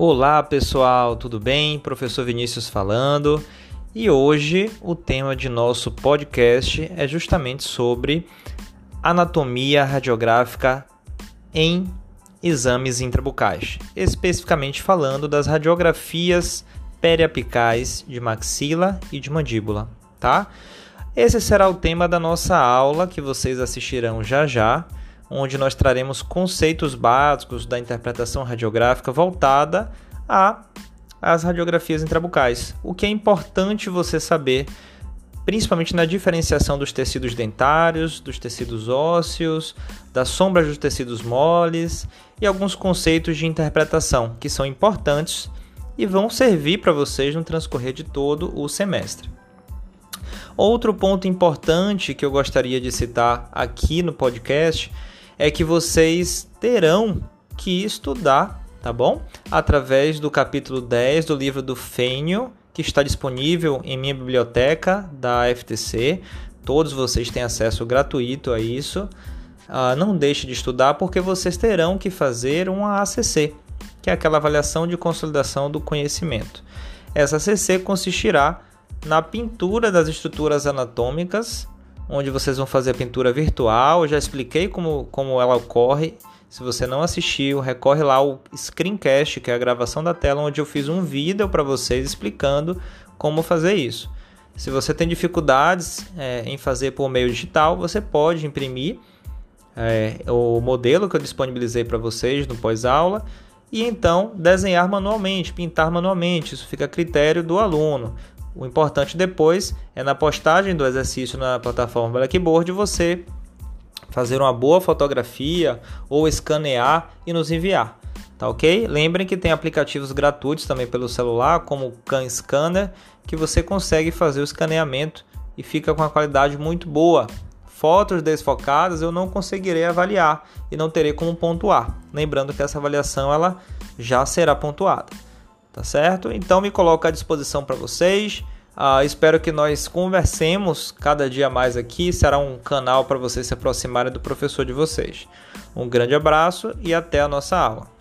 Olá pessoal, tudo bem? Professor Vinícius falando. E hoje o tema de nosso podcast é justamente sobre anatomia radiográfica em exames intrabucais, especificamente falando das radiografias periapicais de maxila e de mandíbula, tá? Esse será o tema da nossa aula que vocês assistirão já já, onde nós traremos conceitos básicos da interpretação radiográfica voltada a as radiografias intrabucais. O que é importante você saber, principalmente na diferenciação dos tecidos dentários, dos tecidos ósseos, das sombras dos tecidos moles e alguns conceitos de interpretação que são importantes e vão servir para vocês no transcorrer de todo o semestre. Outro ponto importante que eu gostaria de citar aqui no podcast é que vocês terão que estudar, tá bom? Através do capítulo 10 do livro do Fênio, que está disponível em minha biblioteca da FTC. Todos vocês têm acesso gratuito a isso. Uh, não deixe de estudar porque vocês terão que fazer uma ACC, que é aquela avaliação de consolidação do conhecimento. Essa ACC consistirá na pintura das estruturas anatômicas, onde vocês vão fazer a pintura virtual. Eu já expliquei como, como ela ocorre. Se você não assistiu, recorre lá ao screencast, que é a gravação da tela, onde eu fiz um vídeo para vocês explicando como fazer isso. Se você tem dificuldades é, em fazer por meio digital, você pode imprimir é, o modelo que eu disponibilizei para vocês no pós-aula e então desenhar manualmente, pintar manualmente. Isso fica a critério do aluno. O importante depois é na postagem do exercício na plataforma Blackboard você fazer uma boa fotografia ou escanear e nos enviar. Tá ok? Lembrem que tem aplicativos gratuitos também pelo celular, como o Can Scanner, que você consegue fazer o escaneamento e fica com uma qualidade muito boa. Fotos desfocadas eu não conseguirei avaliar e não terei como pontuar. Lembrando que essa avaliação ela já será pontuada. Tá certo? Então me coloco à disposição para vocês. Uh, espero que nós conversemos cada dia mais aqui. Será um canal para vocês se aproximarem do professor de vocês. Um grande abraço e até a nossa aula.